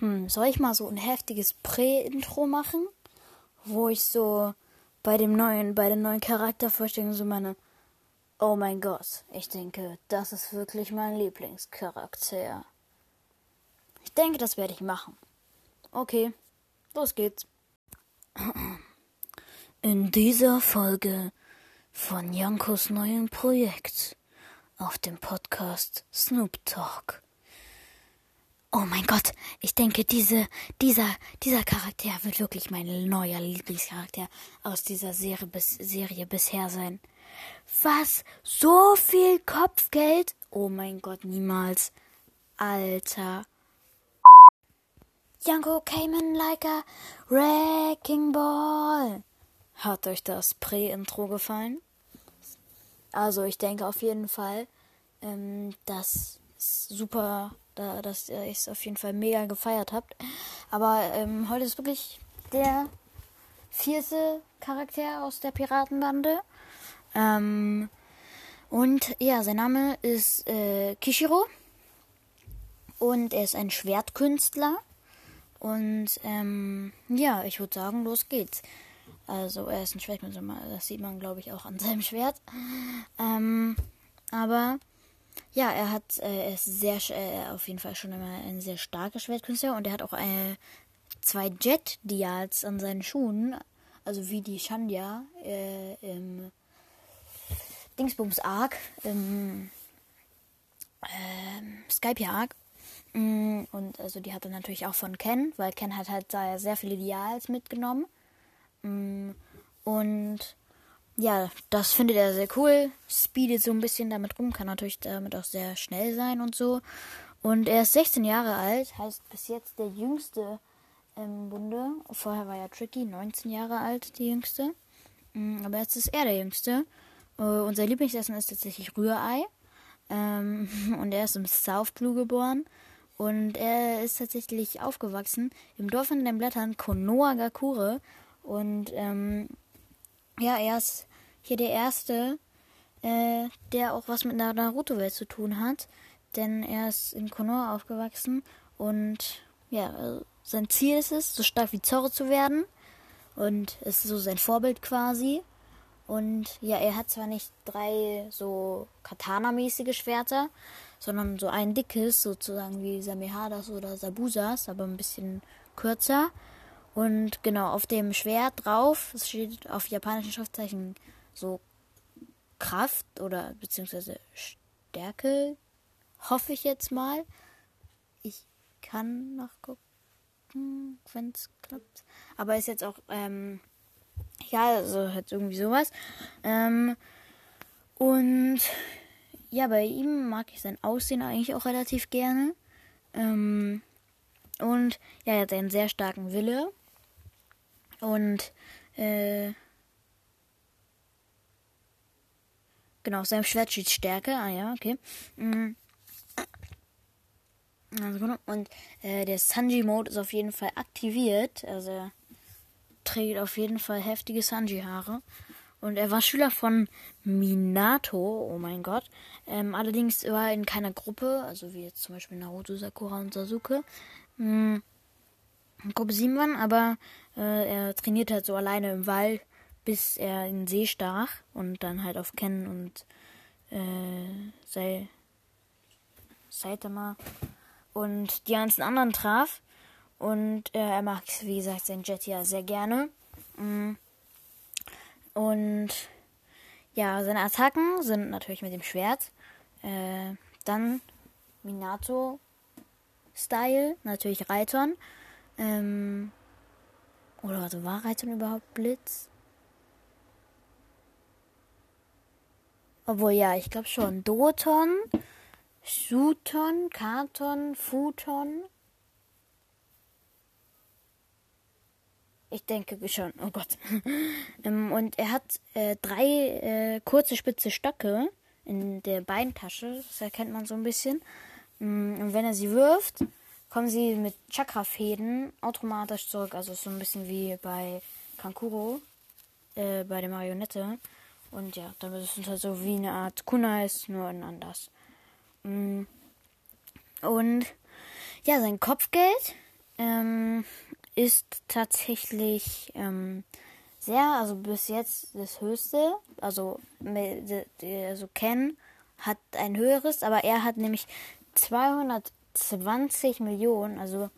Hm, soll ich mal so ein heftiges Prä-Intro machen? Wo ich so bei dem neuen, bei der neuen Charaktervorstellung so meine, oh mein Gott, ich denke, das ist wirklich mein Lieblingscharakter. Ich denke, das werde ich machen. Okay, los geht's. In dieser Folge von Jankos neuem Projekt auf dem Podcast Snoop Talk. Oh mein Gott, ich denke, diese, dieser, dieser Charakter wird wirklich mein neuer Lieblingscharakter aus dieser Serie, bis, Serie bisher sein. Was? So viel Kopfgeld? Oh mein Gott, niemals. Alter. Janko came in like a wrecking ball. Hat euch das Prä-Intro gefallen? Also ich denke auf jeden Fall, ähm, das ist super, da, dass ihr es auf jeden Fall mega gefeiert habt. Aber ähm, heute ist wirklich der vierte Charakter aus der Piratenbande. Ähm, und ja, sein Name ist äh, Kishiro. Und er ist ein Schwertkünstler. Und ähm, ja, ich würde sagen, los geht's. Also er ist ein Schwertkünstler, das sieht man, glaube ich, auch an seinem Schwert. Ähm, aber ja, er hat, äh, ist sehr, äh, auf jeden Fall schon immer ein sehr starker Schwertkünstler und er hat auch äh, zwei Jet-Dials an seinen Schuhen, also wie die Shandia äh, im Dingsbums Arc, im äh, Skype Arc. Mm, und also die hat er natürlich auch von Ken, weil Ken hat halt da sehr viele Dials mitgenommen. Mm, und ja, das findet er sehr cool. Speedet so ein bisschen damit rum, kann natürlich damit auch sehr schnell sein und so. Und er ist 16 Jahre alt, heißt bis jetzt der jüngste im Bunde. Vorher war ja Tricky, 19 Jahre alt, die jüngste. Mm, aber jetzt ist er der jüngste. Äh, unser Lieblingsessen ist tatsächlich Rührei. Ähm, und er ist im South Blue geboren. Und er ist tatsächlich aufgewachsen im Dorf in den Blättern Konoha Gakure. Und ähm, ja, er ist hier der Erste, äh, der auch was mit der Naruto-Welt zu tun hat. Denn er ist in Konoha aufgewachsen und ja, also sein Ziel ist es, so stark wie Zorro zu werden. Und es ist so sein Vorbild quasi. Und ja, er hat zwar nicht drei so Katana-mäßige Schwerter, sondern so ein dickes, sozusagen wie Samehadas oder Sabusas, aber ein bisschen kürzer. Und genau, auf dem Schwert drauf, es steht auf japanischen Schriftzeichen so Kraft oder beziehungsweise Stärke, hoffe ich jetzt mal. Ich kann nachgucken, wenn es klappt. Aber ist jetzt auch, ähm, ja, also halt irgendwie sowas. Ähm, und ja, bei ihm mag ich sein Aussehen eigentlich auch relativ gerne. Ähm, und ja, er hat einen sehr starken Wille. Und äh, genau, sein Schwert steht Stärke. Ah ja, okay. Mhm. Und äh, der Sanji-Mode ist auf jeden Fall aktiviert. Also er trägt auf jeden Fall heftige Sanji-Haare. Und er war Schüler von Minato, oh mein Gott. Ähm, allerdings war er in keiner Gruppe, also wie jetzt zum Beispiel Naruto, Sakura und Sasuke. Hm, Gruppe 7 waren, aber äh, er trainiert halt so alleine im Wald, bis er in den See stach und dann halt auf Ken und äh, Sei, Saitama und die ganzen anderen traf. Und äh, er mag, wie gesagt, sein Jet ja sehr gerne. Mm. Und ja, seine Attacken sind natürlich mit dem Schwert. Äh, dann Minato-Style, natürlich Reitern. Ähm, oder also war Reitern überhaupt Blitz? Obwohl, ja, ich glaube schon. Doton, Shuton, Karton, Futon. Ich denke schon. Oh Gott. Ähm, und er hat äh, drei äh, kurze spitze Stöcke in der Beintasche. Das erkennt man so ein bisschen. Mm, und wenn er sie wirft, kommen sie mit Chakra-Fäden automatisch zurück. Also so ein bisschen wie bei Kankuro, äh, bei der Marionette. Und ja, dann ist es halt so wie eine Art Kunais, nur in anders. Mm. Und ja, sein Kopfgeld ähm, ist tatsächlich ähm, sehr, also bis jetzt das höchste. Also, also Ken hat ein höheres, aber er hat nämlich 220 Millionen, also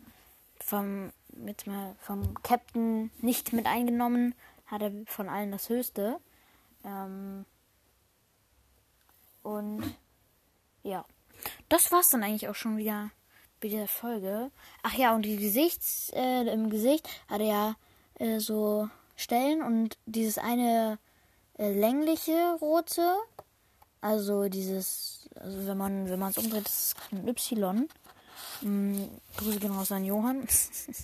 vom, mit mal, vom Captain nicht mit eingenommen, hat er von allen das höchste. Ähm, und ja, das war's dann eigentlich auch schon wieder bei dieser Folge. Ach ja, und die Gesichts, äh, im Gesicht hat er ja äh, so Stellen und dieses eine äh, längliche rote, also dieses, also wenn man wenn man es umdreht, ist es ein Y. Mhm, Grüße gehen raus an Johann.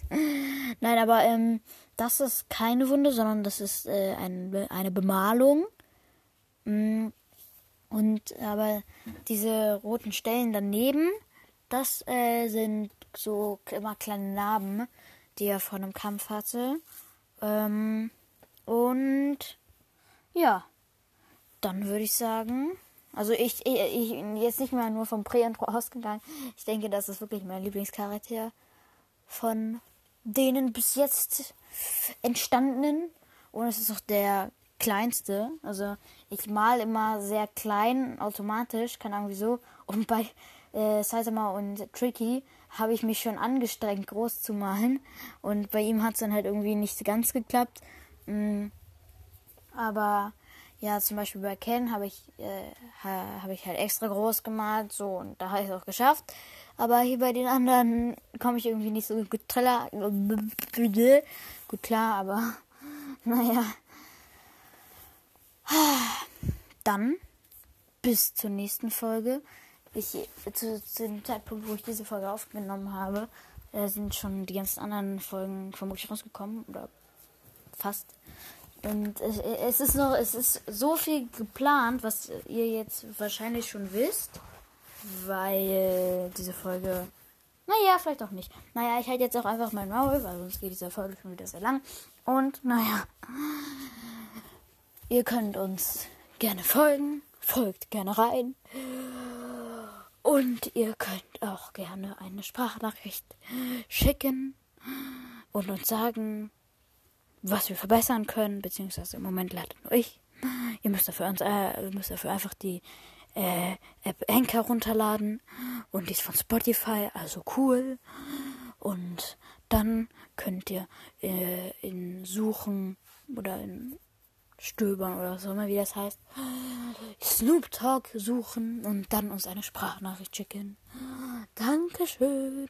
Nein, aber ähm, das ist keine Wunde, sondern das ist äh, ein, eine Bemalung. Mhm. Und aber diese roten Stellen daneben, das äh, sind so immer kleine Narben, die er vor einem Kampf hatte. Ähm, und ja, dann würde ich sagen, also ich, ich, ich jetzt nicht mehr nur vom Prä-Intro ausgegangen. Ich denke, das ist wirklich mein Lieblingscharakter von denen bis jetzt entstandenen. Und es ist auch der kleinste. Also ich mal immer sehr klein automatisch, keine Ahnung wieso. Und bei äh, Saitama und Tricky habe ich mich schon angestrengt, groß zu malen. Und bei ihm hat es dann halt irgendwie nicht ganz geklappt. Mhm. Aber ja, zum Beispiel bei Ken habe ich, äh, habe ich halt extra groß gemalt, so und da habe ich es auch geschafft. Aber hier bei den anderen komme ich irgendwie nicht so gut klar. Gut klar, aber naja. Dann bis zur nächsten Folge. Ich, zu, zu, dem Zeitpunkt, wo ich diese Folge aufgenommen habe, sind schon die ganzen anderen Folgen vermutlich rausgekommen. Oder fast. Und es ist noch, es ist so viel geplant, was ihr jetzt wahrscheinlich schon wisst, weil diese Folge, naja, vielleicht auch nicht. Naja, ich halte jetzt auch einfach mein Maul, weil sonst geht diese Folge schon wieder sehr lang. Und naja, ihr könnt uns gerne folgen, folgt gerne rein. Und ihr könnt auch gerne eine Sprachnachricht schicken und uns sagen, was wir verbessern können, beziehungsweise im Moment leider nur ich. Ihr müsst dafür, uns, äh, müsst dafür einfach die äh, App Anchor runterladen und die ist von Spotify, also cool. Und dann könnt ihr äh, in Suchen oder in Stöbern oder so immer, wie das heißt, Snoop Talk suchen und dann uns eine Sprachnachricht schicken. Dankeschön.